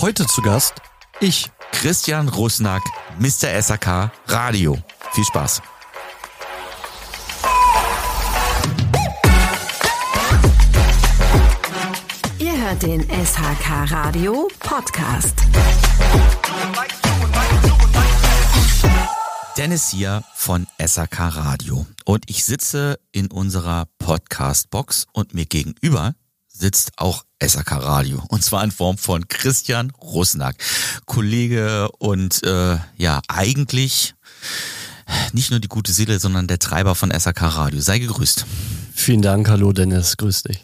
Heute zu Gast ich, Christian Rusnack, Mr. SAK Radio. Viel Spaß. Ihr hört den SHK Radio Podcast. Dennis hier von SAK Radio und ich sitze in unserer Podcast-Box und mir gegenüber sitzt auch SAK Radio und zwar in Form von Christian Rusnack, Kollege und äh, ja eigentlich nicht nur die gute Seele, sondern der Treiber von SAK Radio. Sei gegrüßt. Vielen Dank, hallo Dennis, grüß dich.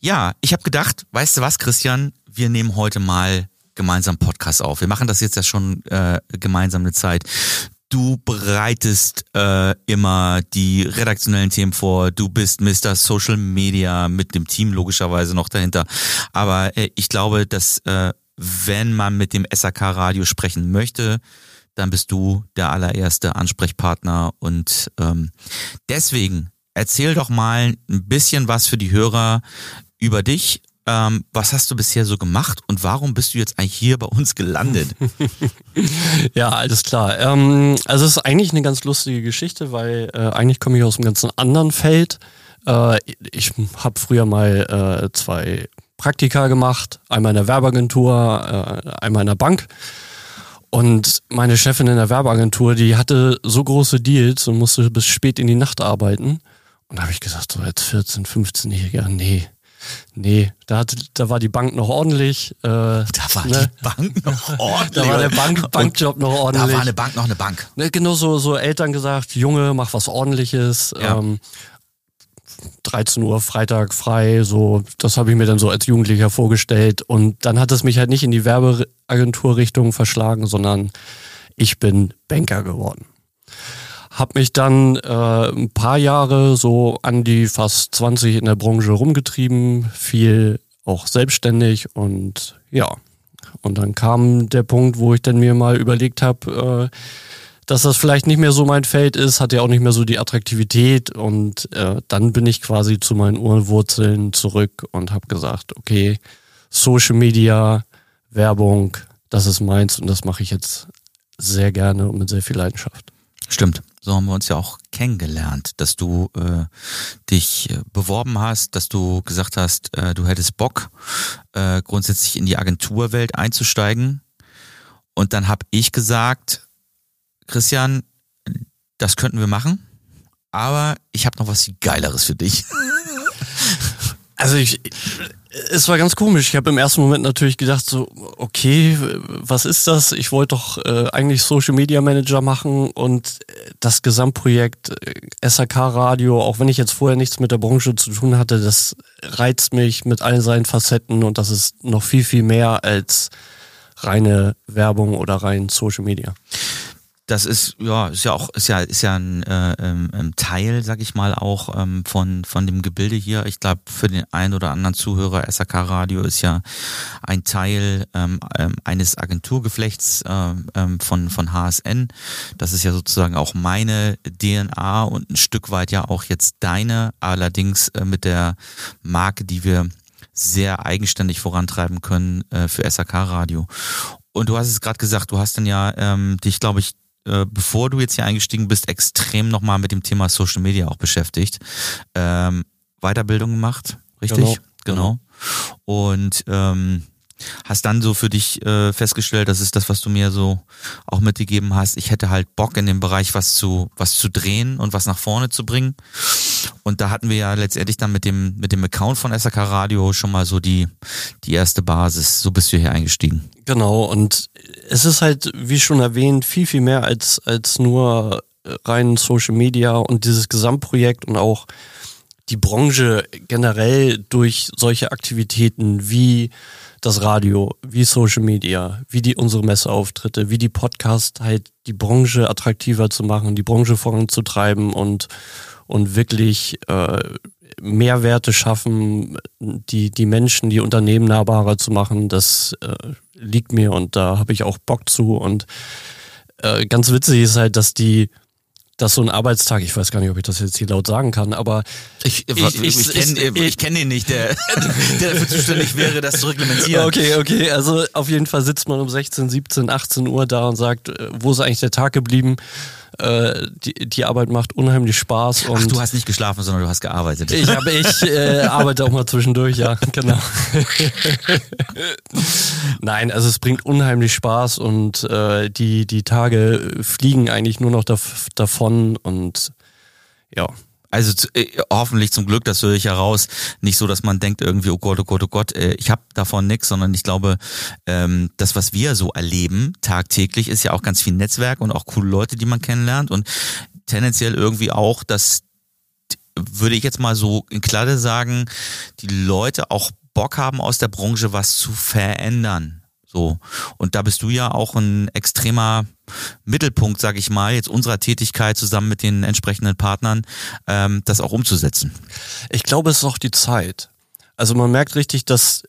Ja, ich habe gedacht, weißt du was, Christian, wir nehmen heute mal gemeinsam Podcast auf. Wir machen das jetzt ja schon äh, gemeinsam eine Zeit. Du bereitest äh, immer die redaktionellen Themen vor. Du bist Mr. Social Media mit dem Team logischerweise noch dahinter. Aber äh, ich glaube, dass äh, wenn man mit dem SAK Radio sprechen möchte, dann bist du der allererste Ansprechpartner. Und ähm, deswegen erzähl doch mal ein bisschen was für die Hörer über dich, ähm, was hast du bisher so gemacht und warum bist du jetzt eigentlich hier bei uns gelandet? ja, alles klar. Ähm, also es ist eigentlich eine ganz lustige Geschichte, weil äh, eigentlich komme ich aus einem ganz anderen Feld. Äh, ich habe früher mal äh, zwei Praktika gemacht, einmal in der Werbeagentur, äh, einmal in der Bank. Und meine Chefin in der Werbeagentur, die hatte so große Deals und musste bis spät in die Nacht arbeiten. Und da habe ich gesagt, so als 14, 15-Jähriger, nee, Nee, da, hat, da war die Bank noch ordentlich. Äh, da war ne? die Bank noch ordentlich. da war der Bank, Bankjob noch ordentlich. Da war eine Bank noch eine Bank. Ne, genau so, so Eltern gesagt, Junge, mach was ordentliches. Ja. Ähm, 13 Uhr Freitag frei, so, das habe ich mir dann so als Jugendlicher vorgestellt. Und dann hat es mich halt nicht in die Werbeagentur-Richtung verschlagen, sondern ich bin Banker geworden. Hab mich dann äh, ein paar Jahre so an die fast 20 in der Branche rumgetrieben, viel auch selbstständig und ja. Und dann kam der Punkt, wo ich dann mir mal überlegt habe, äh, dass das vielleicht nicht mehr so mein Feld ist, hat ja auch nicht mehr so die Attraktivität und äh, dann bin ich quasi zu meinen Urwurzeln zurück und habe gesagt, okay, Social Media, Werbung, das ist meins und das mache ich jetzt sehr gerne und mit sehr viel Leidenschaft. Stimmt so haben wir uns ja auch kennengelernt, dass du äh, dich äh, beworben hast, dass du gesagt hast, äh, du hättest Bock, äh, grundsätzlich in die Agenturwelt einzusteigen. Und dann habe ich gesagt, Christian, das könnten wir machen, aber ich habe noch was Geileres für dich. Also ich, es war ganz komisch. Ich habe im ersten Moment natürlich gedacht, so, okay, was ist das? Ich wollte doch äh, eigentlich Social Media Manager machen und das Gesamtprojekt äh, SAK Radio, auch wenn ich jetzt vorher nichts mit der Branche zu tun hatte, das reizt mich mit allen seinen Facetten und das ist noch viel, viel mehr als reine Werbung oder rein Social Media das ist ja ist ja auch ist ja ist ja ein äh, ähm, Teil, sag ich mal, auch ähm, von von dem Gebilde hier. Ich glaube, für den einen oder anderen Zuhörer SAK Radio ist ja ein Teil ähm, ähm, eines Agenturgeflechts ähm, ähm von von HSN. Das ist ja sozusagen auch meine DNA und ein Stück weit ja auch jetzt deine, allerdings äh, mit der Marke, die wir sehr eigenständig vorantreiben können äh, für SAK Radio. Und du hast es gerade gesagt, du hast dann ja ähm, dich, glaube ich, äh, bevor du jetzt hier eingestiegen bist, extrem nochmal mit dem Thema Social Media auch beschäftigt. Ähm, Weiterbildung gemacht, richtig? Genau. genau. Und ähm, hast dann so für dich äh, festgestellt, das ist das, was du mir so auch mitgegeben hast. Ich hätte halt Bock in dem Bereich was zu was zu drehen und was nach vorne zu bringen. Und da hatten wir ja letztendlich dann mit dem mit dem Account von SAK Radio schon mal so die die erste Basis. So bist du hier eingestiegen. Genau. Und es ist halt, wie schon erwähnt, viel viel mehr als als nur rein Social Media und dieses Gesamtprojekt und auch die Branche generell durch solche Aktivitäten wie das Radio, wie Social Media, wie die unsere Messeauftritte, wie die Podcast halt die Branche attraktiver zu machen, die Branche voranzutreiben und und wirklich äh, Mehrwerte schaffen, die die Menschen, die Unternehmen nahbarer zu machen, das äh, liegt mir und da habe ich auch Bock zu und äh, ganz witzig ist halt, dass die dass so ein Arbeitstag, ich weiß gar nicht, ob ich das jetzt hier laut sagen kann, aber ich, ich, ich, ich kenne ich, kenn den nicht, der, der dafür zuständig wäre, das zu reglementieren. Okay, okay, also auf jeden Fall sitzt man um 16, 17, 18 Uhr da und sagt, äh, wo ist eigentlich der Tag geblieben? Äh, die, die Arbeit macht unheimlich Spaß. Und Ach, du hast nicht geschlafen, sondern du hast gearbeitet. Ich habe ich äh, arbeite auch mal zwischendurch, ja, genau. Nein, also es bringt unheimlich Spaß und äh, die die Tage fliegen eigentlich nur noch davon und ja. Also äh, hoffentlich zum Glück, das höre ich heraus, nicht so, dass man denkt irgendwie, oh Gott, oh Gott, oh Gott, äh, ich habe davon nichts, sondern ich glaube, ähm, das, was wir so erleben tagtäglich, ist ja auch ganz viel Netzwerk und auch coole Leute, die man kennenlernt. Und tendenziell irgendwie auch, dass würde ich jetzt mal so in Kladde sagen, die Leute auch Bock haben aus der Branche was zu verändern. So. Und da bist du ja auch ein extremer Mittelpunkt, sage ich mal, jetzt unserer Tätigkeit zusammen mit den entsprechenden Partnern, ähm, das auch umzusetzen. Ich glaube, es ist auch die Zeit. Also man merkt richtig, dass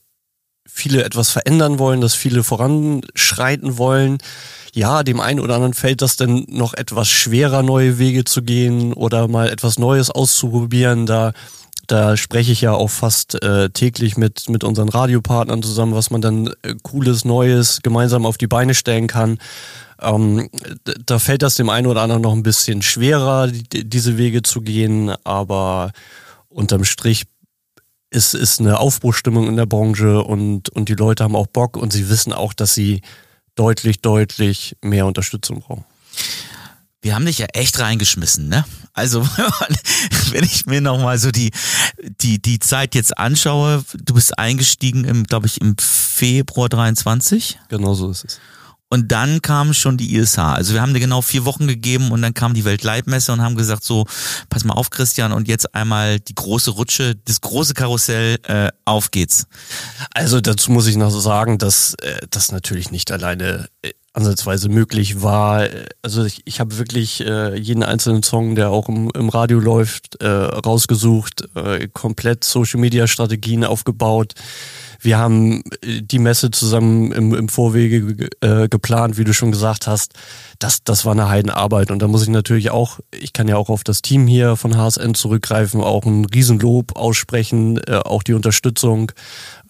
viele etwas verändern wollen, dass viele voranschreiten wollen. Ja, dem einen oder anderen fällt das dann noch etwas schwerer, neue Wege zu gehen oder mal etwas Neues auszuprobieren. Da da spreche ich ja auch fast äh, täglich mit, mit unseren Radiopartnern zusammen, was man dann äh, cooles, Neues gemeinsam auf die Beine stellen kann. Ähm, da fällt das dem einen oder anderen noch ein bisschen schwerer, die, diese Wege zu gehen, aber unterm Strich ist, ist eine Aufbruchstimmung in der Branche und, und die Leute haben auch Bock und sie wissen auch, dass sie deutlich, deutlich mehr Unterstützung brauchen. Wir haben dich ja echt reingeschmissen, ne? Also, wenn ich mir nochmal so die, die, die Zeit jetzt anschaue, du bist eingestiegen im, glaube ich, im Februar 23. Genau so ist es. Und dann kam schon die ISH. Also wir haben dir genau vier Wochen gegeben und dann kam die Weltleitmesse und haben gesagt so, pass mal auf Christian und jetzt einmal die große Rutsche, das große Karussell, äh, auf geht's. Also dazu muss ich noch sagen, dass äh, das natürlich nicht alleine äh, ansatzweise möglich war. Also ich, ich habe wirklich äh, jeden einzelnen Song, der auch im, im Radio läuft, äh, rausgesucht, äh, komplett Social-Media-Strategien aufgebaut. Wir haben äh, die Messe zusammen im, im Vorwege äh, geplant, wie du schon gesagt hast. Das, das war eine Heidenarbeit. Und da muss ich natürlich auch, ich kann ja auch auf das Team hier von HSN zurückgreifen, auch ein Riesenlob aussprechen, äh, auch die Unterstützung.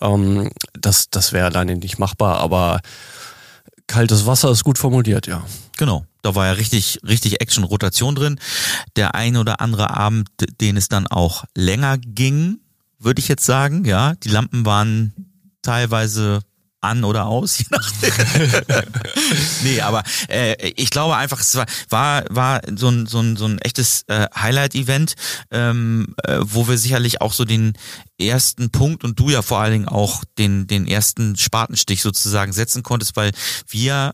Ähm, das das wäre alleine nicht machbar, aber kaltes Wasser ist gut formuliert, ja. Genau. Da war ja richtig, richtig Action-Rotation drin. Der ein oder andere Abend, den es dann auch länger ging, würde ich jetzt sagen, ja. Die Lampen waren teilweise an oder aus, je nachdem. nee, aber äh, ich glaube einfach, es war, war, war so, ein, so, ein, so ein echtes äh, Highlight-Event, ähm, äh, wo wir sicherlich auch so den ersten Punkt und du ja vor allen Dingen auch den, den ersten Spatenstich sozusagen setzen konntest, weil wir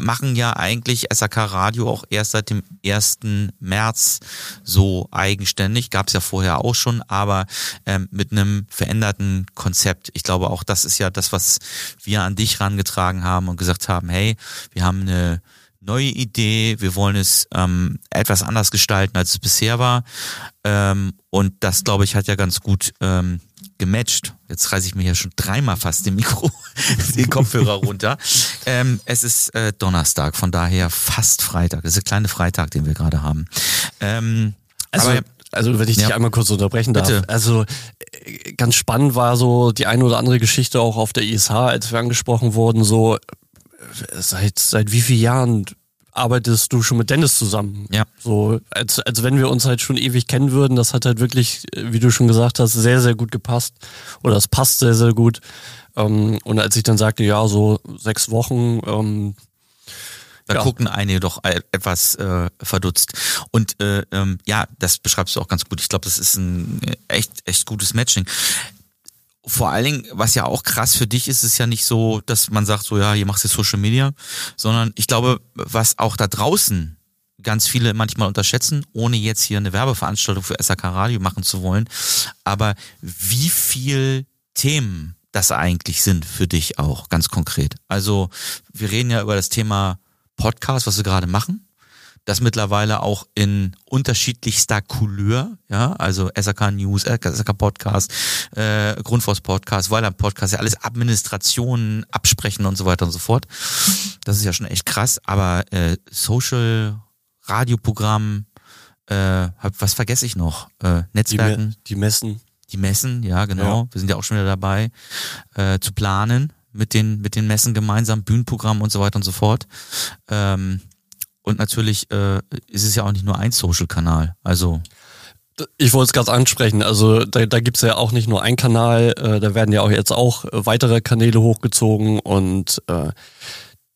machen ja eigentlich SAK Radio auch erst seit dem 1. März so eigenständig. Gab es ja vorher auch schon, aber ähm, mit einem veränderten Konzept. Ich glaube, auch das ist ja das, was wir an dich rangetragen haben und gesagt haben, hey, wir haben eine neue Idee, wir wollen es ähm, etwas anders gestalten, als es bisher war. Ähm, und das, glaube ich, hat ja ganz gut ähm, gematcht. Jetzt reiße ich mir hier schon dreimal fast den Mikro, den Kopfhörer runter. Ähm, es ist äh, Donnerstag, von daher fast Freitag. Es ist der kleine Freitag, den wir gerade haben. Ähm, also, aber, also wenn ich dich ja, einmal kurz unterbrechen darf. Bitte. Also äh, ganz spannend war so die eine oder andere Geschichte auch auf der ISH, als wir angesprochen wurden, so seit seit wie vielen Jahren arbeitest du schon mit Dennis zusammen. Ja. So, als, als wenn wir uns halt schon ewig kennen würden. Das hat halt wirklich, wie du schon gesagt hast, sehr, sehr gut gepasst. Oder es passt sehr, sehr gut. Ähm, und als ich dann sagte, ja, so sechs Wochen, ähm, da ja. gucken einige doch e-, etwas äh, verdutzt. Und äh, ähm, ja, das beschreibst du auch ganz gut. Ich glaube, das ist ein äh, echt, echt gutes Matching vor allen Dingen, was ja auch krass für dich ist, ist ja nicht so, dass man sagt, so ja, hier machst du Social Media, sondern ich glaube, was auch da draußen ganz viele manchmal unterschätzen, ohne jetzt hier eine Werbeveranstaltung für SAK Radio machen zu wollen, aber wie viel Themen das eigentlich sind für dich auch, ganz konkret. Also wir reden ja über das Thema Podcast, was wir gerade machen das mittlerweile auch in unterschiedlichster Couleur, ja, also SAK News, SAK Podcast, äh, Grundforce Podcast, Weiland Podcast, ja alles Administrationen, Absprechen und so weiter und so fort. Das ist ja schon echt krass, aber äh, Social Radioprogramm, Äh, was vergesse ich noch? Äh, Netzwerken. Die, die, Messen. Die Messen, ja, genau. Ja. Wir sind ja auch schon wieder dabei, äh, zu planen mit den, mit den Messen gemeinsam, Bühnenprogramm und so weiter und so fort. Ähm, und natürlich äh, ist es ja auch nicht nur ein Social-Kanal. Also ich wollte es gerade ansprechen. Also da, da gibt es ja auch nicht nur einen Kanal, äh, da werden ja auch jetzt auch weitere Kanäle hochgezogen und äh,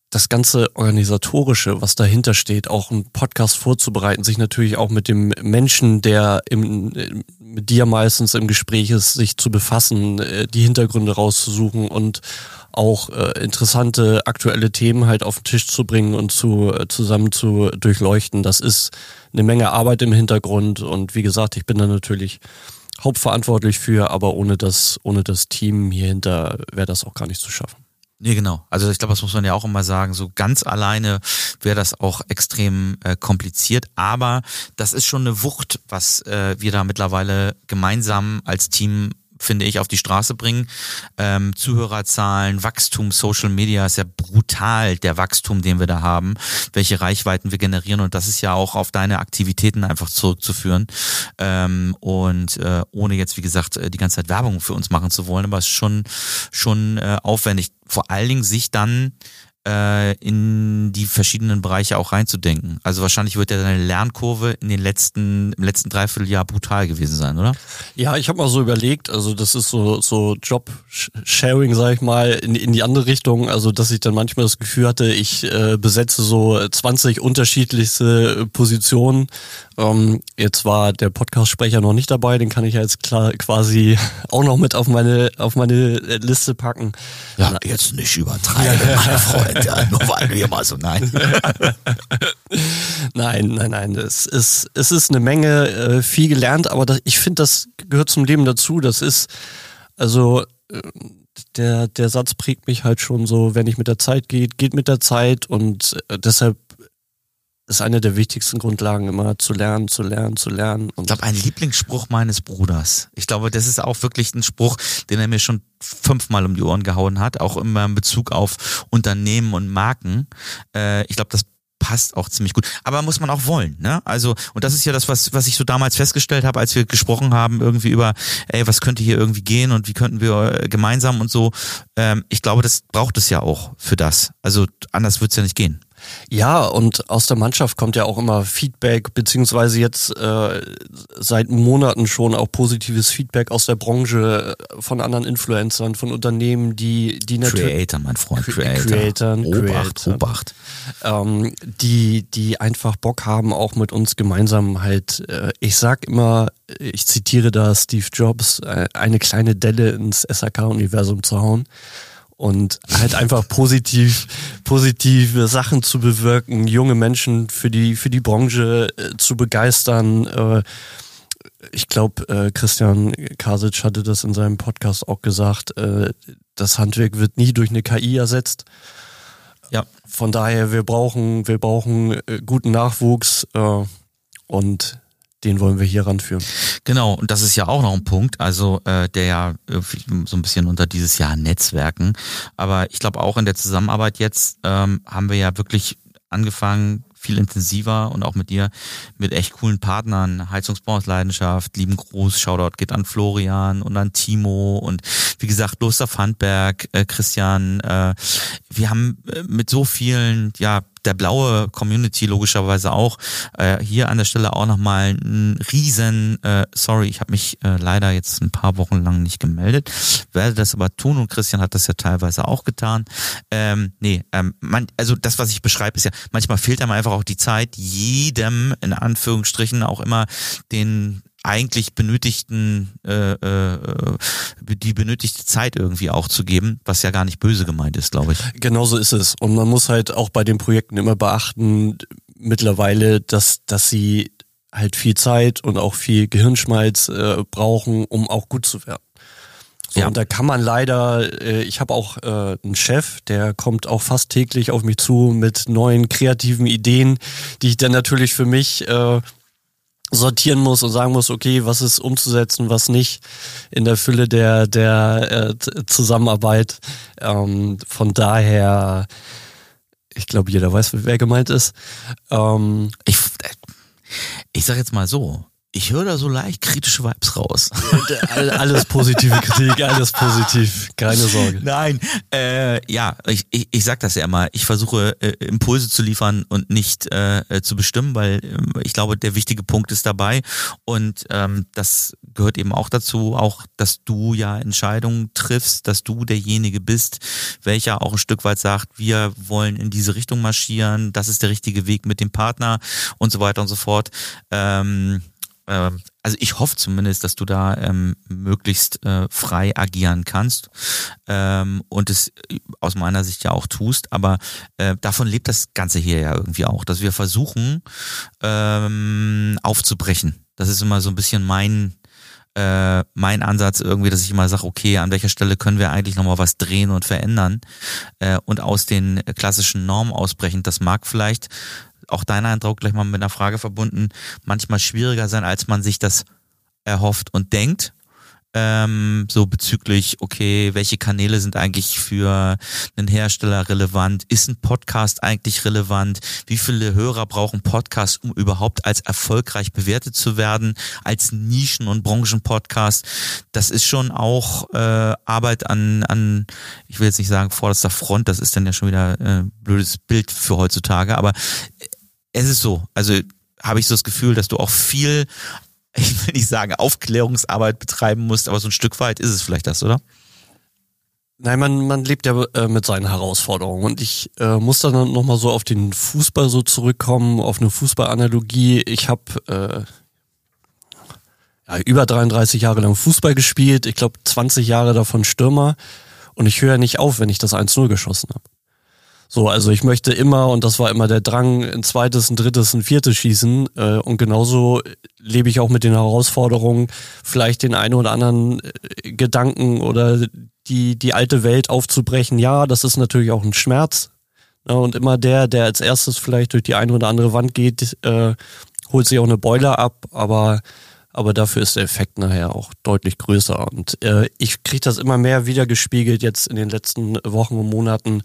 das ganze organisatorische, was dahinter steht, auch einen Podcast vorzubereiten, sich natürlich auch mit dem Menschen, der im, mit dir meistens im Gespräch ist, sich zu befassen, äh, die Hintergründe rauszusuchen und auch äh, interessante aktuelle Themen halt auf den Tisch zu bringen und zu äh, zusammen zu durchleuchten. Das ist eine Menge Arbeit im Hintergrund und wie gesagt, ich bin da natürlich hauptverantwortlich für, aber ohne das ohne das Team hier hinter wäre das auch gar nicht zu schaffen. Nee, genau. Also ich glaube, das muss man ja auch immer sagen. So ganz alleine wäre das auch extrem äh, kompliziert. Aber das ist schon eine Wucht, was äh, wir da mittlerweile gemeinsam als Team finde ich, auf die Straße bringen. Ähm, Zuhörerzahlen, Wachstum, Social Media ist ja brutal, der Wachstum, den wir da haben, welche Reichweiten wir generieren und das ist ja auch auf deine Aktivitäten einfach zurückzuführen. Ähm, und äh, ohne jetzt, wie gesagt, äh, die ganze Zeit Werbung für uns machen zu wollen, aber es ist schon, schon äh, aufwendig. Vor allen Dingen sich dann äh, in die verschiedenen Bereiche auch reinzudenken. Also wahrscheinlich wird ja deine Lernkurve in den letzten, im letzten Dreivierteljahr brutal gewesen sein, oder? Ja, ich habe mal so überlegt, also das ist so, so Job-Sharing, sag ich mal, in, in die andere Richtung. Also dass ich dann manchmal das Gefühl hatte, ich äh, besetze so 20 unterschiedlichste Positionen. Ähm, jetzt war der Podcast-Sprecher noch nicht dabei, den kann ich ja jetzt klar quasi auch noch mit auf meine, auf meine Liste packen. Ja, Na, jetzt nicht übertreiben, meine Freunde ja, nur weil wir mal so, nein. nein, nein, nein. Es ist, es ist eine Menge, äh, viel gelernt, aber das, ich finde, das gehört zum Leben dazu. Das ist, also, äh, der, der Satz prägt mich halt schon so, wenn ich mit der Zeit geht, geht mit der Zeit und äh, deshalb ist eine der wichtigsten Grundlagen, immer zu lernen, zu lernen, zu lernen. Und ich glaube, ein Lieblingsspruch meines Bruders. Ich glaube, das ist auch wirklich ein Spruch, den er mir schon fünfmal um die Ohren gehauen hat, auch immer in Bezug auf Unternehmen und Marken. Äh, ich glaube, das passt auch ziemlich gut. Aber muss man auch wollen, ne? Also, und das ist ja das, was, was ich so damals festgestellt habe, als wir gesprochen haben, irgendwie über, ey, was könnte hier irgendwie gehen und wie könnten wir äh, gemeinsam und so. Ähm, ich glaube, das braucht es ja auch für das. Also anders wird's ja nicht gehen. Ja, und aus der Mannschaft kommt ja auch immer Feedback, beziehungsweise jetzt äh, seit Monaten schon auch positives Feedback aus der Branche äh, von anderen Influencern, von Unternehmen, die, die natürlich. Creator, mein Freund, Creator. Creator, Obacht, Creator, Obacht. Ähm, die, die einfach Bock haben, auch mit uns gemeinsam halt, äh, ich sag immer, ich zitiere da Steve Jobs, äh, eine kleine Delle ins SAK-Universum zu hauen und halt einfach positiv, positive Sachen zu bewirken, junge Menschen für die, für die Branche äh, zu begeistern. Äh, ich glaube, äh, Christian Kasic hatte das in seinem Podcast auch gesagt, äh, das Handwerk wird nie durch eine KI ersetzt. Ja. Von daher, wir brauchen, wir brauchen äh, guten Nachwuchs äh, und den wollen wir hier ranführen. Genau, und das ist ja auch noch ein Punkt, also äh, der ja so ein bisschen unter dieses Jahr Netzwerken. Aber ich glaube auch in der Zusammenarbeit jetzt ähm, haben wir ja wirklich angefangen, viel intensiver und auch mit dir mit echt coolen Partnern. Heizungsbau aus Leidenschaft, lieben Gruß, Shoutout geht an Florian und an Timo und wie gesagt, Loster Fandberg, äh, Christian. Äh, wir haben äh, mit so vielen, ja, der blaue Community logischerweise auch. Äh, hier an der Stelle auch nochmal ein riesen, äh, sorry, ich habe mich äh, leider jetzt ein paar Wochen lang nicht gemeldet, werde das aber tun und Christian hat das ja teilweise auch getan. Ähm, nee, ähm, man, also das, was ich beschreibe, ist ja, manchmal fehlt einem einfach auch die Zeit, jedem in Anführungsstrichen auch immer den eigentlich benötigten, äh, äh, die benötigte Zeit irgendwie auch zu geben, was ja gar nicht böse gemeint ist, glaube ich. Genauso ist es. Und man muss halt auch bei den Projekten immer beachten, mittlerweile, dass, dass sie halt viel Zeit und auch viel Gehirnschmalz äh, brauchen, um auch gut zu werden. So, ja. Und da kann man leider, äh, ich habe auch äh, einen Chef, der kommt auch fast täglich auf mich zu mit neuen kreativen Ideen, die ich dann natürlich für mich äh, sortieren muss und sagen muss, okay, was ist umzusetzen, was nicht in der Fülle der, der äh, Zusammenarbeit. Ähm, von daher, ich glaube, jeder weiß, wer gemeint ist. Ähm, ich, Ich sag jetzt mal so, ich höre da so leicht kritische Vibes raus. alles positive Kritik, alles positiv, keine Sorge. Nein, äh, ja, ich, ich, ich sag das ja immer. Ich versuche äh, Impulse zu liefern und nicht äh, äh zu bestimmen, weil äh, ich glaube, der wichtige Punkt ist dabei und ähm, das gehört eben auch dazu, auch dass du ja Entscheidungen triffst, dass du derjenige bist, welcher auch ein Stück weit sagt, wir wollen in diese Richtung marschieren, das ist der richtige Weg mit dem Partner und so weiter und so fort. Ähm, ähm, also ich hoffe zumindest, dass du da ähm, möglichst äh, frei agieren kannst ähm, und es äh, aus meiner Sicht ja auch tust, aber äh, davon lebt das Ganze hier ja irgendwie auch, dass wir versuchen ähm, aufzubrechen. Das ist immer so ein bisschen mein äh, mein Ansatz irgendwie, dass ich immer sage, okay, an welcher Stelle können wir eigentlich nochmal was drehen und verändern äh, und aus den klassischen Normen ausbrechen. Das mag vielleicht auch dein Eindruck gleich mal mit einer Frage verbunden, manchmal schwieriger sein, als man sich das erhofft und denkt. Ähm, so bezüglich, okay, welche Kanäle sind eigentlich für einen Hersteller relevant? Ist ein Podcast eigentlich relevant? Wie viele Hörer brauchen Podcast, um überhaupt als erfolgreich bewertet zu werden, als Nischen- und Branchenpodcast? Das ist schon auch äh, Arbeit an, an, ich will jetzt nicht sagen vorderster Front, das ist dann ja schon wieder äh, blödes Bild für heutzutage, aber es ist so. Also habe ich so das Gefühl, dass du auch viel, ich will nicht sagen, Aufklärungsarbeit betreiben musst, aber so ein Stück weit ist es vielleicht das, oder? Nein, man, man lebt ja äh, mit seinen Herausforderungen. Und ich äh, muss dann nochmal so auf den Fußball so zurückkommen, auf eine Fußballanalogie. Ich habe äh, ja, über 33 Jahre lang Fußball gespielt, ich glaube 20 Jahre davon Stürmer. Und ich höre nicht auf, wenn ich das 1-0 geschossen habe. So, also ich möchte immer, und das war immer der Drang, ein zweites, ein drittes, ein viertes schießen. Äh, und genauso lebe ich auch mit den Herausforderungen, vielleicht den einen oder anderen äh, Gedanken oder die, die alte Welt aufzubrechen. Ja, das ist natürlich auch ein Schmerz. Ne? Und immer der, der als erstes vielleicht durch die eine oder andere Wand geht, äh, holt sich auch eine Boiler ab, aber aber dafür ist der Effekt nachher auch deutlich größer. Und äh, ich kriege das immer mehr wieder gespiegelt jetzt in den letzten Wochen und Monaten,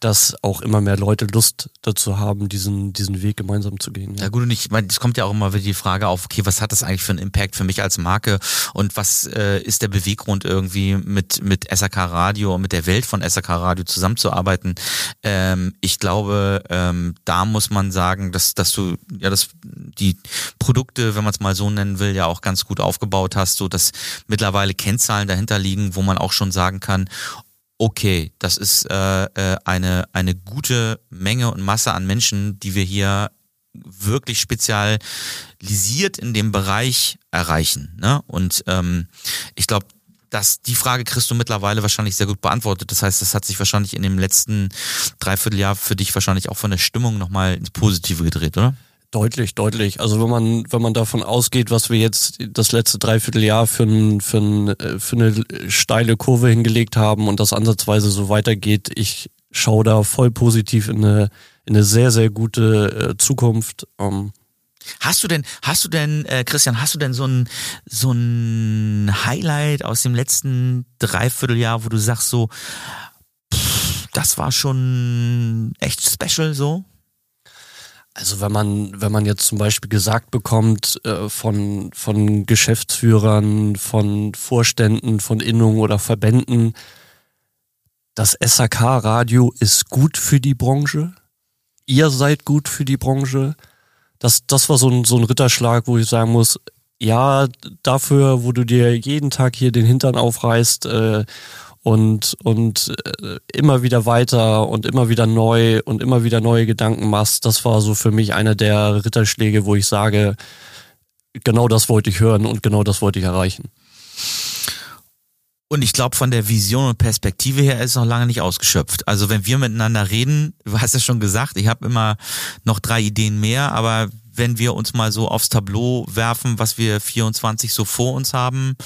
dass auch immer mehr Leute Lust dazu haben, diesen, diesen Weg gemeinsam zu gehen. Ja, ja gut, und ich meine, es kommt ja auch immer wieder die Frage auf, okay, was hat das eigentlich für einen Impact für mich als Marke und was äh, ist der Beweggrund irgendwie mit, mit SAK Radio und mit der Welt von SAK Radio zusammenzuarbeiten? Ähm, ich glaube, ähm, da muss man sagen, dass, dass du ja das die Produkte, wenn man es mal so nennen will, ja auch ganz gut aufgebaut hast, so dass mittlerweile Kennzahlen dahinter liegen, wo man auch schon sagen kann, okay, das ist äh, äh, eine, eine gute Menge und Masse an Menschen, die wir hier wirklich spezialisiert in dem Bereich erreichen. Ne? Und ähm, ich glaube, dass die Frage kriegst du mittlerweile wahrscheinlich sehr gut beantwortet. Das heißt, das hat sich wahrscheinlich in dem letzten Dreivierteljahr für dich wahrscheinlich auch von der Stimmung nochmal ins Positive gedreht, oder? Deutlich, deutlich. Also wenn man, wenn man davon ausgeht, was wir jetzt das letzte Dreivierteljahr für, ein, für, ein, äh, für eine steile Kurve hingelegt haben und das ansatzweise so weitergeht, ich schaue da voll positiv in eine, in eine sehr, sehr gute äh, Zukunft. Ähm, Hast du denn, hast du denn, äh, Christian, hast du denn so ein, so ein Highlight aus dem letzten Dreivierteljahr, wo du sagst so, pff, das war schon echt special so? Also wenn man, wenn man jetzt zum Beispiel gesagt bekommt äh, von, von Geschäftsführern, von Vorständen, von Innungen oder Verbänden, das SAK-Radio ist gut für die Branche, ihr seid gut für die Branche, das, das war so ein, so ein Ritterschlag, wo ich sagen muss, ja, dafür, wo du dir jeden Tag hier den Hintern aufreißt äh, und, und äh, immer wieder weiter und immer wieder neu und immer wieder neue Gedanken machst, das war so für mich einer der Ritterschläge, wo ich sage, genau das wollte ich hören und genau das wollte ich erreichen. Und ich glaube, von der Vision und Perspektive her ist es noch lange nicht ausgeschöpft. Also wenn wir miteinander reden, du hast ja schon gesagt, ich habe immer noch drei Ideen mehr, aber wenn wir uns mal so aufs Tableau werfen, was wir 24 so vor uns haben,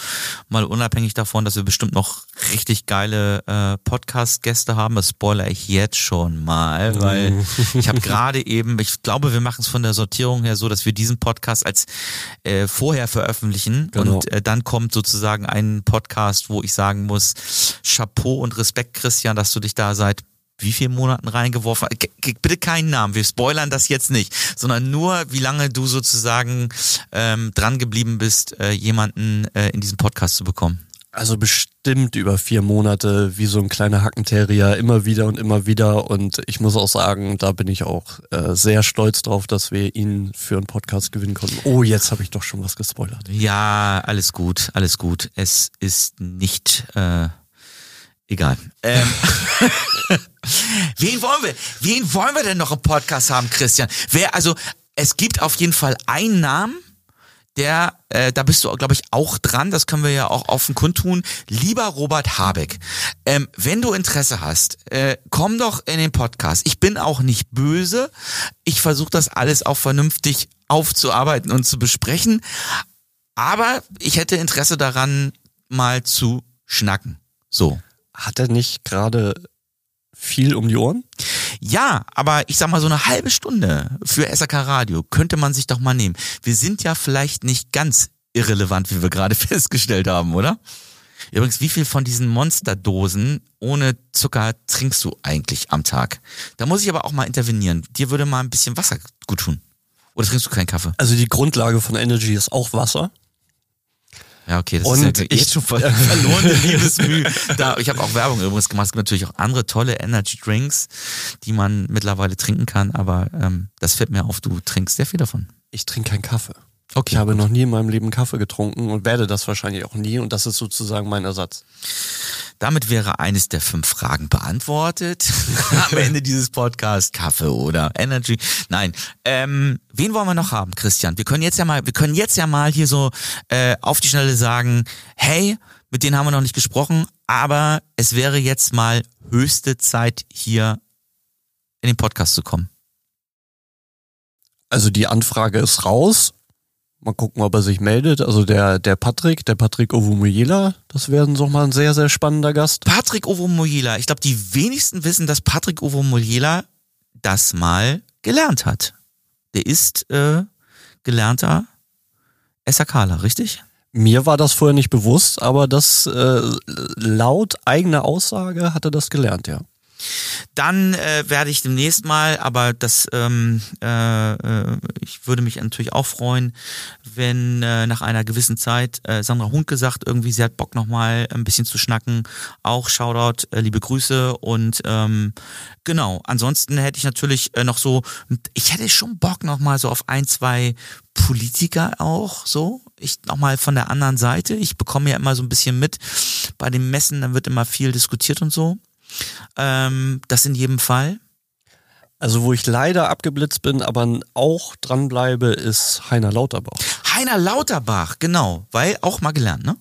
mal unabhängig davon, dass wir bestimmt noch richtig geile äh, Podcast-Gäste haben, das spoiler ich jetzt schon mal, weil ich habe gerade eben, ich glaube, wir machen es von der Sortierung her so, dass wir diesen Podcast als äh, vorher veröffentlichen genau. und äh, dann kommt sozusagen ein Podcast, wo ich sagen muss, Chapeau und Respekt, Christian, dass du dich da seit wie viel Monaten reingeworfen. Bitte keinen Namen, wir spoilern das jetzt nicht, sondern nur, wie lange du sozusagen ähm, dran geblieben bist, äh, jemanden äh, in diesen Podcast zu bekommen. Also bestimmt über vier Monate, wie so ein kleiner Hackenterrier, immer wieder und immer wieder. Und ich muss auch sagen, da bin ich auch äh, sehr stolz drauf, dass wir ihn für einen Podcast gewinnen konnten. Oh, jetzt habe ich doch schon was gespoilert. Ja, alles gut, alles gut. Es ist nicht äh, egal. Ähm, wen wollen wir? Wen wollen wir denn noch im Podcast haben, Christian? Wer? Also es gibt auf jeden Fall einen Namen der, äh, da bist du, glaube ich, auch dran, das können wir ja auch offen kundtun. Lieber Robert Habeck, ähm, wenn du Interesse hast, äh, komm doch in den Podcast. Ich bin auch nicht böse. Ich versuche das alles auch vernünftig aufzuarbeiten und zu besprechen. Aber ich hätte Interesse daran, mal zu schnacken. So. Hat er nicht gerade viel um die Ohren? Ja, aber ich sag mal so eine halbe Stunde für SAK Radio könnte man sich doch mal nehmen. Wir sind ja vielleicht nicht ganz irrelevant, wie wir gerade festgestellt haben, oder? Übrigens, wie viel von diesen Monsterdosen ohne Zucker trinkst du eigentlich am Tag? Da muss ich aber auch mal intervenieren. Dir würde mal ein bisschen Wasser gut tun. Oder trinkst du keinen Kaffee? Also die Grundlage von Energy ist auch Wasser. Ja, okay, das Und ist ja ich- jetzt schon ver verlorene Liebesmüh. Da, ich habe auch Werbung übrigens gemacht. Es gibt natürlich auch andere tolle Energy Drinks, die man mittlerweile trinken kann, aber ähm, das fällt mir auf, du trinkst sehr viel davon. Ich trinke keinen Kaffee. Okay. Ich habe noch nie in meinem Leben Kaffee getrunken und werde das wahrscheinlich auch nie. Und das ist sozusagen mein Ersatz. Damit wäre eines der fünf Fragen beantwortet. Am Ende dieses Podcasts Kaffee oder Energy. Nein. Ähm, wen wollen wir noch haben, Christian? Wir können jetzt ja mal, wir können jetzt ja mal hier so äh, auf die Schnelle sagen, hey, mit denen haben wir noch nicht gesprochen, aber es wäre jetzt mal höchste Zeit, hier in den Podcast zu kommen. Also die Anfrage ist raus. Mal gucken, ob er sich meldet. Also der, der Patrick, der Patrick Ovumujela, das wäre doch mal ein sehr, sehr spannender Gast. Patrick Ovomoyela. Ich glaube, die wenigsten wissen, dass Patrick Ovomoyela das mal gelernt hat. Der ist äh, gelernter SAKler, richtig? Mir war das vorher nicht bewusst, aber das äh, laut eigener Aussage hat er das gelernt, ja. Dann äh, werde ich demnächst mal, aber das, ähm, äh, äh, ich würde mich natürlich auch freuen, wenn äh, nach einer gewissen Zeit äh, Sandra Hund gesagt, irgendwie sie hat Bock nochmal ein bisschen zu schnacken. Auch Shoutout, äh, liebe Grüße und ähm, genau. Ansonsten hätte ich natürlich äh, noch so, ich hätte schon Bock nochmal so auf ein, zwei Politiker auch so. Ich nochmal von der anderen Seite. Ich bekomme ja immer so ein bisschen mit bei den Messen, dann wird immer viel diskutiert und so. Ähm, das in jedem Fall. Also wo ich leider abgeblitzt bin, aber auch dranbleibe, ist Heiner Lauterbach. Heiner Lauterbach, genau, weil auch mal gelernt, ne?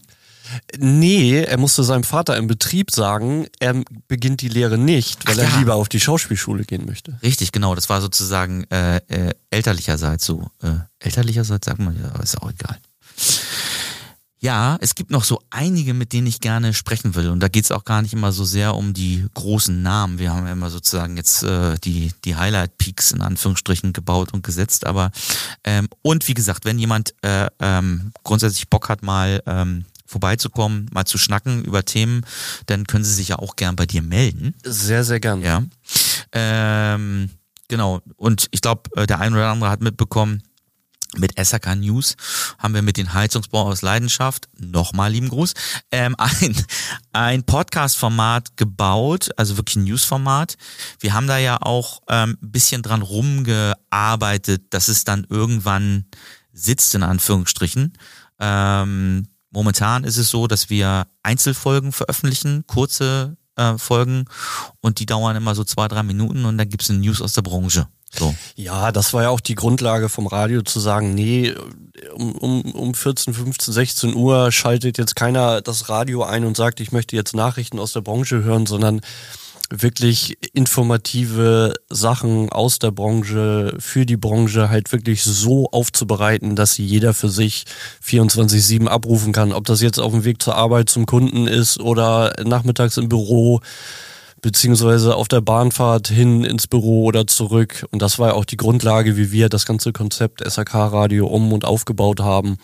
Nee, er musste seinem Vater im Betrieb sagen, er beginnt die Lehre nicht, weil Ach er ja. lieber auf die Schauspielschule gehen möchte. Richtig, genau. Das war sozusagen äh, äh, elterlicherseits so. Äh, elterlicherseits sagt man ja, aber ist auch egal. Ja, es gibt noch so einige, mit denen ich gerne sprechen will. Und da geht's auch gar nicht immer so sehr um die großen Namen. Wir haben ja immer sozusagen jetzt äh, die, die Highlight-Peaks in Anführungsstrichen gebaut und gesetzt. Aber ähm, und wie gesagt, wenn jemand äh, ähm, grundsätzlich Bock hat, mal ähm, vorbeizukommen, mal zu schnacken über Themen, dann können sie sich ja auch gern bei dir melden. Sehr, sehr gern. Ja. Ähm, genau. Und ich glaube, äh, der ein oder andere hat mitbekommen, mit SAK News haben wir mit den Heizungsbau aus Leidenschaft, nochmal lieben Gruß, ähm, ein, ein Podcast-Format gebaut, also wirklich ein News-Format. Wir haben da ja auch ähm, ein bisschen dran rumgearbeitet, dass es dann irgendwann sitzt, in Anführungsstrichen. Ähm, momentan ist es so, dass wir Einzelfolgen veröffentlichen, kurze äh, Folgen und die dauern immer so zwei, drei Minuten und dann gibt's eine News aus der Branche. So. Ja, das war ja auch die Grundlage vom Radio zu sagen, nee, um, um, um 14, 15, 16 Uhr schaltet jetzt keiner das Radio ein und sagt, ich möchte jetzt Nachrichten aus der Branche hören, sondern wirklich informative Sachen aus der Branche für die Branche halt wirklich so aufzubereiten, dass sie jeder für sich 24-7 abrufen kann. Ob das jetzt auf dem Weg zur Arbeit zum Kunden ist oder nachmittags im Büro, beziehungsweise auf der Bahnfahrt hin ins Büro oder zurück. Und das war ja auch die Grundlage, wie wir das ganze Konzept SAK-Radio um und aufgebaut haben,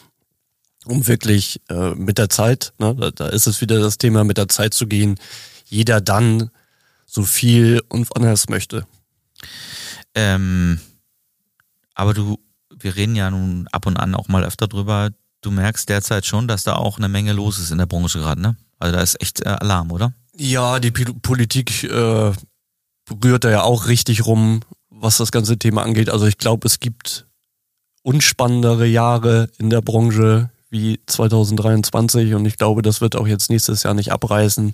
um wirklich äh, mit der Zeit, ne, da, da ist es wieder das Thema, mit der Zeit zu gehen, jeder dann so viel und anders möchte. Ähm, aber du, wir reden ja nun ab und an auch mal öfter drüber. Du merkst derzeit schon, dass da auch eine Menge los ist in der Branche gerade, ne? Also da ist echt äh, Alarm, oder? Ja, die P Politik äh, rührt da ja auch richtig rum, was das ganze Thema angeht. Also ich glaube, es gibt unspannendere Jahre in der Branche wie 2023 und ich glaube, das wird auch jetzt nächstes Jahr nicht abreißen.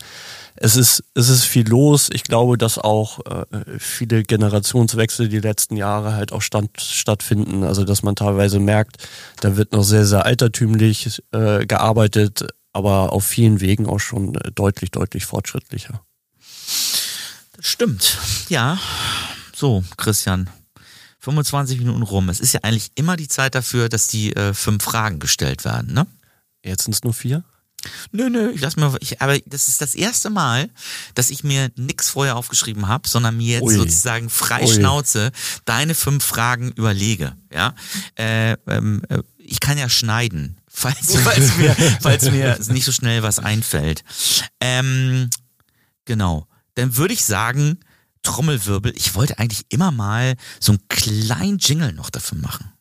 Es ist, es ist viel los. Ich glaube, dass auch äh, viele Generationswechsel die letzten Jahre halt auch stand, stattfinden. Also dass man teilweise merkt, da wird noch sehr, sehr altertümlich äh, gearbeitet, aber auf vielen Wegen auch schon äh, deutlich, deutlich fortschrittlicher. Das stimmt. Ja. So, Christian. 25 Minuten rum. Es ist ja eigentlich immer die Zeit dafür, dass die äh, fünf Fragen gestellt werden, ne? Jetzt sind es nur vier? Nö, nö, ich lass mir, ich, aber das ist das erste Mal, dass ich mir nix vorher aufgeschrieben habe, sondern mir jetzt Ui. sozusagen frei Ui. Schnauze deine fünf Fragen überlege. Ja, äh, ähm, äh, ich kann ja schneiden, falls, falls, mir, falls mir nicht so schnell was einfällt. Ähm, genau, dann würde ich sagen, Trommelwirbel. Ich wollte eigentlich immer mal so einen kleinen Jingle noch dafür machen.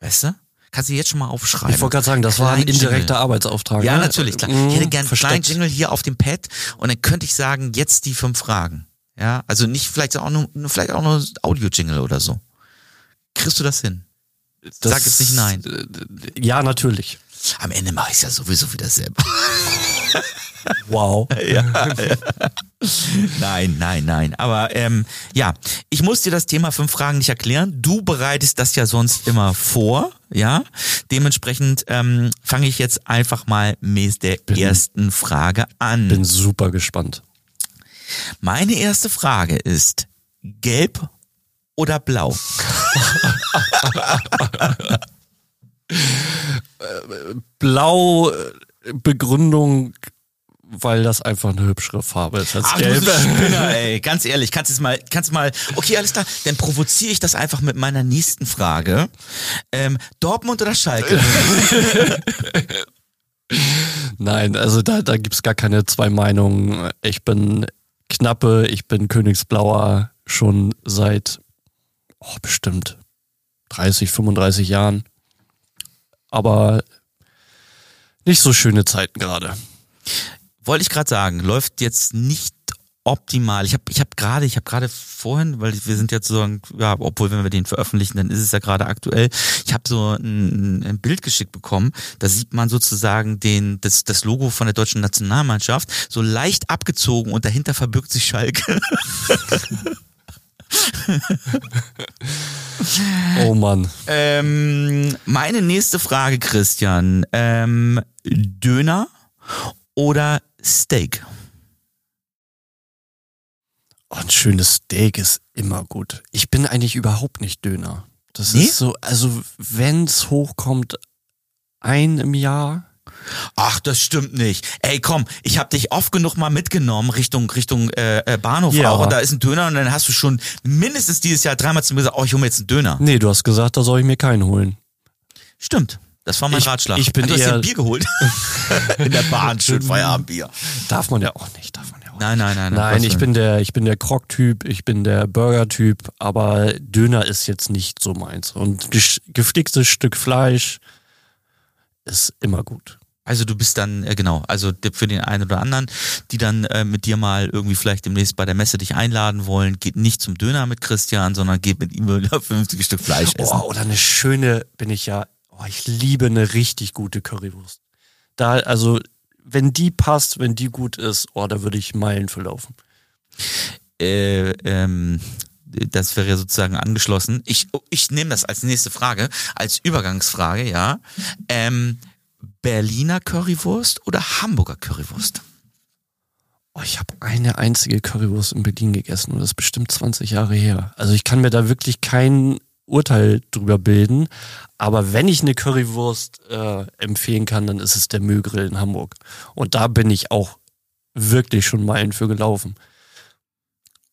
Weißt du? Kannst du jetzt schon mal aufschreiben. Ich wollte gerade sagen, das Klein war ein indirekter Jingle. Arbeitsauftrag. Ja, ne? natürlich, klar. Ich hätte gerne einen kleinen Jingle hier auf dem Pad und dann könnte ich sagen, jetzt die fünf Fragen. Ja, also nicht vielleicht auch nur, vielleicht auch nur Audio-Jingle oder so. Kriegst du das hin? Das, Sag jetzt nicht nein. Ja, natürlich. Am Ende mache ich es ja sowieso wieder selber. Wow. ja, ja. Nein, nein, nein. Aber ähm, ja, ich muss dir das Thema fünf Fragen nicht erklären. Du bereitest das ja sonst immer vor, ja. Dementsprechend ähm, fange ich jetzt einfach mal mit der bin, ersten Frage an. Bin super gespannt. Meine erste Frage ist: Gelb oder Blau? Blau äh, Begründung weil das einfach eine hübschere Farbe ist als Ach, Gelb. Du Spinner, ey. Ganz ehrlich, kannst du mal, kannst du mal, okay, alles klar, dann provoziere ich das einfach mit meiner nächsten Frage. Ähm, Dortmund oder Schalke? Nein, also da, da gibt's gar keine zwei Meinungen. Ich bin Knappe, ich bin Königsblauer schon seit oh, bestimmt 30, 35 Jahren. Aber nicht so schöne Zeiten gerade wollte ich gerade sagen, läuft jetzt nicht optimal. Ich habe ich hab gerade, ich habe gerade vorhin, weil wir sind jetzt so, ja, obwohl wenn wir den veröffentlichen, dann ist es ja gerade aktuell. Ich habe so ein, ein, Bild geschickt bekommen. Da sieht man sozusagen den das das Logo von der deutschen Nationalmannschaft so leicht abgezogen und dahinter verbirgt sich Schalke. oh Mann. Ähm, meine nächste Frage, Christian. Ähm, Döner oder Steak? Oh, ein schönes Steak ist immer gut. Ich bin eigentlich überhaupt nicht Döner. Das nee? ist so, also wenn es hochkommt, ein im Jahr. Ach, das stimmt nicht. Ey, komm, ich hab dich oft genug mal mitgenommen Richtung Richtung äh, äh Bahnhof ja. auch und da ist ein Döner und dann hast du schon mindestens dieses Jahr dreimal zu mir gesagt, oh, ich hole mir jetzt einen Döner. Nee, du hast gesagt, da soll ich mir keinen holen. Stimmt. Das war mein ich, Ratschlag. Ich bin du hast dir ein Bier geholt. In der Bahn, schön Feierabendbier. Darf man ja auch nicht, darf man ja auch Nein, nein, nein. Nein, nein ich bin der, ich bin der Krog-Typ, ich bin der Burger-Typ, aber Döner ist jetzt nicht so meins. Und geflicktes Stück Fleisch ist immer gut. Also du bist dann, äh, genau, also für den einen oder anderen, die dann äh, mit dir mal irgendwie vielleicht demnächst bei der Messe dich einladen wollen, geht nicht zum Döner mit Christian, sondern geht mit ihm ein 50 Stück Fleisch essen. Oh, oder eine schöne, bin ich ja Oh, ich liebe eine richtig gute Currywurst. Da, also, wenn die passt, wenn die gut ist, oh, da würde ich Meilen verlaufen. Äh, ähm, das wäre ja sozusagen angeschlossen. Ich, ich nehme das als nächste Frage, als Übergangsfrage, ja. Ähm, Berliner Currywurst oder Hamburger Currywurst? Oh, ich habe eine einzige Currywurst in Berlin gegessen und das ist bestimmt 20 Jahre her. Also ich kann mir da wirklich kein Urteil drüber bilden. Aber wenn ich eine Currywurst äh, empfehlen kann, dann ist es der Mühlgrill in Hamburg. Und da bin ich auch wirklich schon Meilen für gelaufen.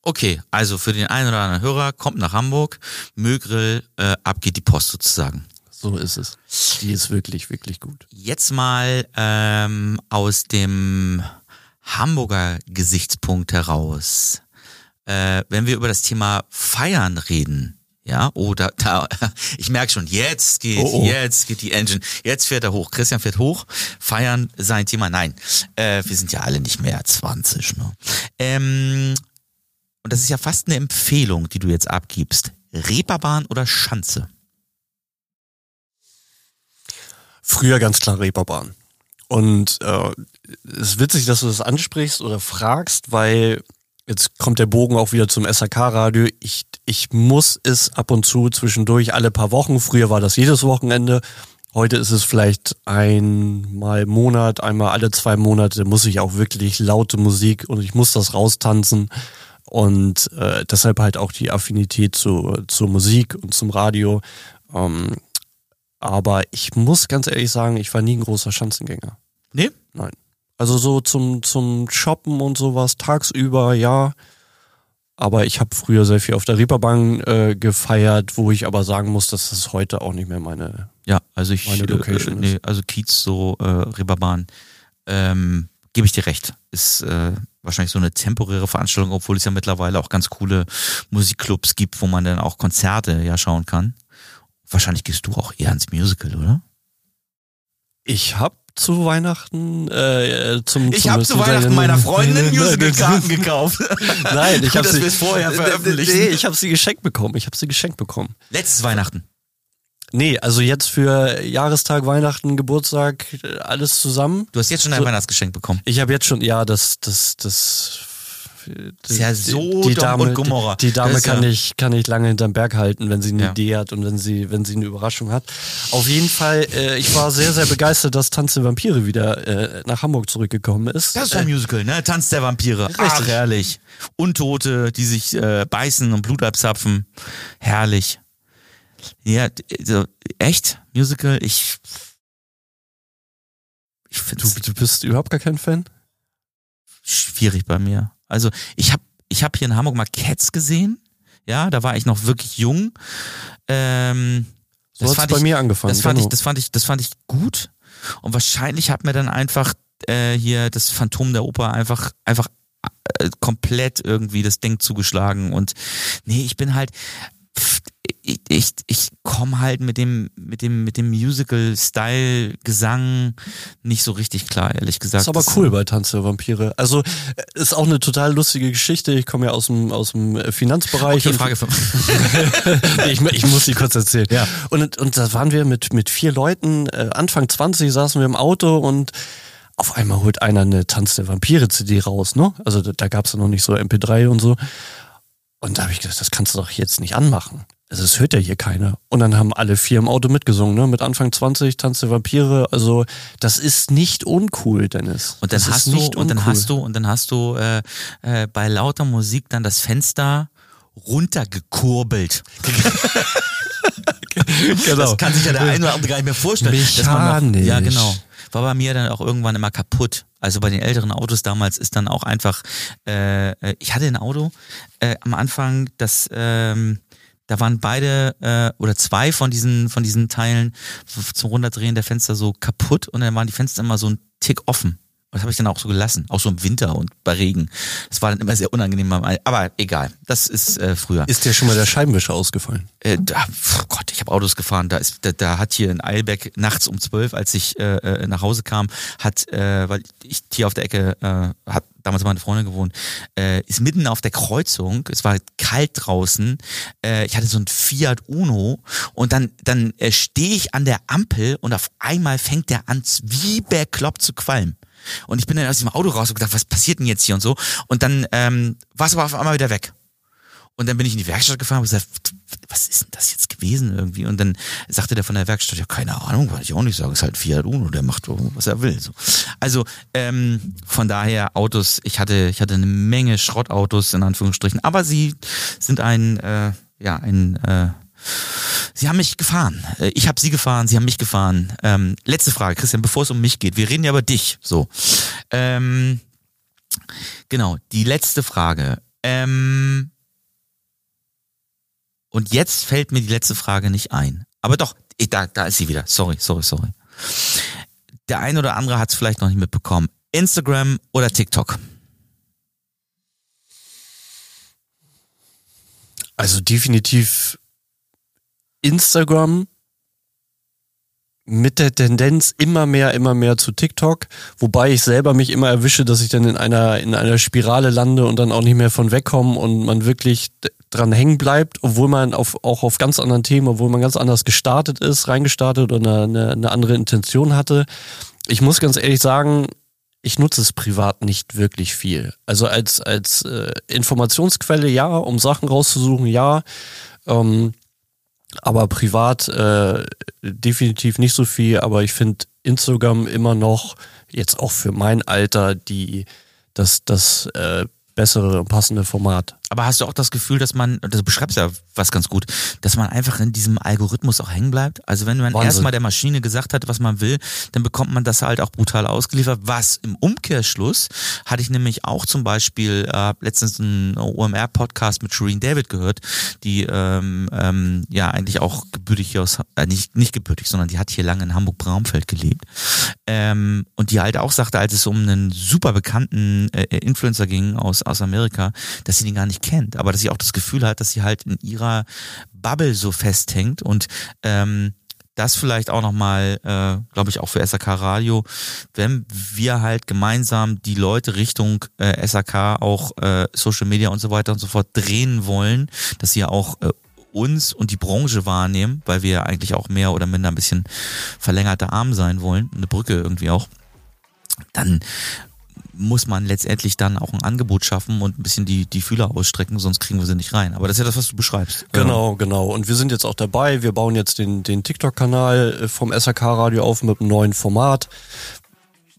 Okay, also für den einen oder anderen Hörer, kommt nach Hamburg, Mühlgrill, äh, ab geht die Post sozusagen. So ist es. Die ist wirklich, wirklich gut. Jetzt mal ähm, aus dem Hamburger Gesichtspunkt heraus. äh, wenn wir über das Thema Feiern reden, ja, oder da, ich merke schon, jetzt geht, oh, oh. jetzt geht die Engine, jetzt fährt er hoch. Christian fährt hoch, feiern sein Thema. Nein, äh, wir sind ja alle nicht mehr 20. Ne? Ähm, und das ist ja fast eine Empfehlung, die du jetzt abgibst. Reeperbahn oder Schanze? Früher ganz klar Reeperbahn. Und äh, es ist witzig, dass du das ansprichst oder fragst, weil jetzt kommt der Bogen auch wieder zum SAK-Radio. Ich, ich muss es ab und zu zwischendurch alle paar Wochen. Früher war das jedes Wochenende. Heute ist es vielleicht einmal im Monat, einmal alle zwei Monate muss ich auch wirklich laute Musik und ich muss das raustanzen. Und äh, deshalb halt auch die Affinität zu, zur Musik und zum Radio. Ähm, aber ich muss ganz ehrlich sagen, ich war nie ein großer Schanzengänger. Nee? Nein. Also so zum, zum Shoppen und sowas tagsüber, ja. Aber ich habe früher sehr viel auf der Reeperbahn äh, gefeiert, wo ich aber sagen muss, dass das heute auch nicht mehr meine Ja, also ich meine Location äh, nee, also Kiez so äh, Reeperbahn ähm, gebe ich dir recht. Ist äh, wahrscheinlich so eine temporäre Veranstaltung, obwohl es ja mittlerweile auch ganz coole Musikclubs gibt, wo man dann auch Konzerte ja schauen kann. Wahrscheinlich gehst du auch eher ins Musical, oder? Ich habe zu Weihnachten äh, zum Ich habe zu Weihnachten meiner Freundin Musical-Karten gekauft. Nein, ich habe sie vorher veröffentlicht. Nee, ich habe sie geschenkt bekommen. Ich habe sie geschenkt bekommen. Letztes Weihnachten. Nee, also jetzt für Jahrestag, Weihnachten, Geburtstag, alles zusammen. Du hast jetzt schon ein so, Weihnachtsgeschenk bekommen. Ich habe jetzt schon, ja, das, das, das ist ja so die, die Dame, und Gomorra. Die, die Dame kann ja ich kann ich lange hinterm Berg halten, wenn sie eine ja. Idee hat und wenn sie wenn sie eine Überraschung hat. Auf jeden Fall, äh, ich war sehr sehr begeistert, dass Tanz der Vampire wieder äh, nach Hamburg zurückgekommen ist. Das ist ein äh, Musical, ne? Tanz der Vampire. Richtig. Ach, herrlich. Untote, die sich äh, beißen und Blut abzapfen. Herrlich. Ja, also, echt Musical. Ich ich du, du bist überhaupt gar kein Fan? Schwierig bei mir. Also ich habe ich hab hier in Hamburg mal Cats gesehen. Ja, da war ich noch wirklich jung. Ähm, so das fand bei ich, mir angefangen. Das fand, genau. ich, das, fand ich, das fand ich gut. Und wahrscheinlich hat mir dann einfach äh, hier das Phantom der Oper einfach, einfach äh, komplett irgendwie das Ding zugeschlagen. Und nee, ich bin halt, ich, ich, ich komme halt mit dem, mit dem, mit dem Musical-Style, Gesang nicht so richtig klar, ehrlich gesagt. Ist aber cool bei Tanz der Vampire. Also ist auch eine total lustige Geschichte. Ich komme ja aus dem, aus dem Finanzbereich. Okay, Frage für ich, ich muss sie kurz erzählen. Ja. Und, und da waren wir mit, mit vier Leuten, äh, Anfang 20 saßen wir im Auto und auf einmal holt einer eine Tanz der Vampire CD raus, ne? Also da, da gab es ja noch nicht so MP3 und so. Und da habe ich gedacht, das kannst du doch jetzt nicht anmachen. Also es hört ja hier keiner. Und dann haben alle vier im Auto mitgesungen, ne? Mit Anfang 20, Tanz der Vampire. Also das ist nicht uncool, Dennis. Und dann das hast du, und dann hast du, und dann hast du äh, äh, bei lauter Musik dann das Fenster runtergekurbelt. genau. Das kann sich ja der eine oder andere gar nicht mehr vorstellen. Mechanisch. Noch, ja, genau war bei mir dann auch irgendwann immer kaputt. Also bei den älteren Autos damals ist dann auch einfach, äh, äh, ich hatte ein Auto äh, am Anfang, das ähm, da waren beide äh, oder zwei von diesen von diesen Teilen zum Runterdrehen der Fenster so kaputt und dann waren die Fenster immer so ein Tick offen. Das habe ich dann auch so gelassen, auch so im Winter und bei Regen. Das war dann immer sehr unangenehm. Aber egal, das ist äh, früher. Ist dir schon mal der Scheibenwischer ausgefallen? Äh, da, oh Gott, ich habe Autos gefahren. Da, ist, da, da hat hier in Eilbeck nachts um zwölf, als ich äh, äh, nach Hause kam, hat, äh, weil ich hier auf der Ecke, äh, hat damals meine Freundin gewohnt, äh, ist mitten auf der Kreuzung, es war kalt draußen, äh, ich hatte so ein Fiat Uno und dann, dann äh, stehe ich an der Ampel und auf einmal fängt der an wie bekloppt zu qualmen. Und ich bin dann aus dem Auto raus und gedacht, was passiert denn jetzt hier und so. Und dann ähm, war es aber auf einmal wieder weg. Und dann bin ich in die Werkstatt gefahren und gesagt, was ist denn das jetzt gewesen irgendwie? Und dann sagte der von der Werkstatt, ja, keine Ahnung, weil ich auch nicht sagen, ist halt Fiat Uno, der macht, was er will. So. Also ähm, von daher Autos, ich hatte, ich hatte eine Menge Schrottautos in Anführungsstrichen, aber sie sind ein, äh, ja, ein äh, Sie haben mich gefahren. Äh, ich habe Sie gefahren, Sie haben mich gefahren. Ähm, letzte Frage, Christian, bevor es um mich geht. Wir reden ja über dich. So. Ähm, genau, die letzte Frage. Ähm, und jetzt fällt mir die letzte Frage nicht ein. Aber doch, da, da ist sie wieder. Sorry, sorry, sorry. Der ein oder andere hat es vielleicht noch nicht mitbekommen. Instagram oder TikTok? Also definitiv Instagram mit der Tendenz immer mehr, immer mehr zu TikTok, wobei ich selber mich immer erwische, dass ich dann in einer, in einer Spirale lande und dann auch nicht mehr von wegkomme und man wirklich dran hängen bleibt, obwohl man auf, auch auf ganz anderen Themen, obwohl man ganz anders gestartet ist, reingestartet oder eine, eine andere Intention hatte. Ich muss ganz ehrlich sagen, ich nutze es privat nicht wirklich viel. Also als, als äh, Informationsquelle ja, um Sachen rauszusuchen, ja. Ähm, aber privat äh, definitiv nicht so viel. Aber ich finde Instagram immer noch, jetzt auch für mein Alter, die das, das äh, bessere und passende Format. Aber hast du auch das Gefühl, dass man, das beschreibst ja was ganz gut, dass man einfach in diesem Algorithmus auch hängen bleibt? Also wenn man erstmal der Maschine gesagt hat, was man will, dann bekommt man das halt auch brutal ausgeliefert. Was im Umkehrschluss hatte ich nämlich auch zum Beispiel äh, letztens einen OMR-Podcast mit Shireen David gehört, die ähm, ähm, ja eigentlich auch gebürtig hier aus, äh, nicht, nicht gebürtig, sondern die hat hier lange in Hamburg-Braunfeld gelebt. Ähm, und die halt auch sagte, als es um einen super bekannten äh, Influencer ging aus, aus Amerika, dass sie den gar nicht kennt, aber dass sie auch das Gefühl hat, dass sie halt in ihrer Bubble so festhängt und ähm, das vielleicht auch nochmal, äh, glaube ich, auch für SAK Radio, wenn wir halt gemeinsam die Leute Richtung äh, SAK auch äh, Social Media und so weiter und so fort drehen wollen, dass sie auch äh, uns und die Branche wahrnehmen, weil wir eigentlich auch mehr oder minder ein bisschen verlängerter Arm sein wollen, eine Brücke irgendwie auch, dann muss man letztendlich dann auch ein Angebot schaffen und ein bisschen die, die Fühler ausstrecken, sonst kriegen wir sie nicht rein. Aber das ist ja das, was du beschreibst. Genau, genau. Und wir sind jetzt auch dabei. Wir bauen jetzt den, den TikTok-Kanal äh, vom SRK-Radio auf mit einem neuen Format,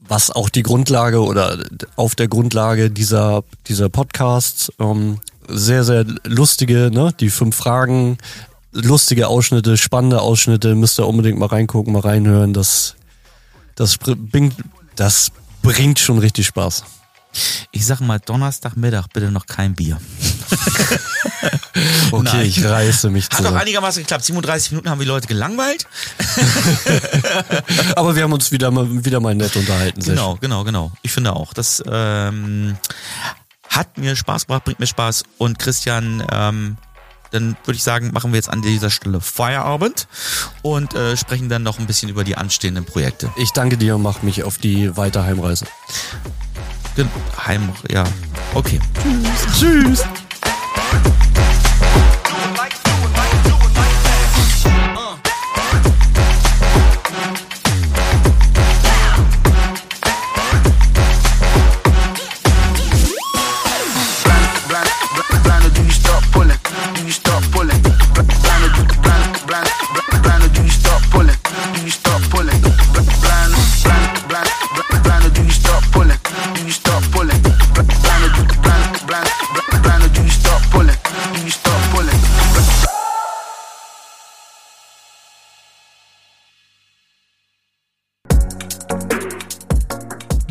was auch die Grundlage oder auf der Grundlage dieser, dieser Podcasts ähm, sehr, sehr lustige, ne, die fünf Fragen, lustige Ausschnitte, spannende Ausschnitte, müsst ihr unbedingt mal reingucken, mal reinhören. Das, das bringt, das bringt schon richtig Spaß. Ich sag mal, Donnerstagmittag bitte noch kein Bier. okay, Nein. ich reiße mich Hat doch einigermaßen geklappt. 37 Minuten haben wir Leute gelangweilt. Aber wir haben uns wieder mal, wieder mal nett unterhalten. Genau, genau, genau. Ich finde auch. Das ähm, hat mir Spaß gemacht, bringt mir Spaß. Und Christian, ähm, dann würde ich sagen, machen wir jetzt an dieser Stelle Feierabend und äh, sprechen dann noch ein bisschen über die anstehenden Projekte. Ich danke dir und mach mich auf die weite Heimreise. Heim, ja. Okay. Tschüss. Tschüss.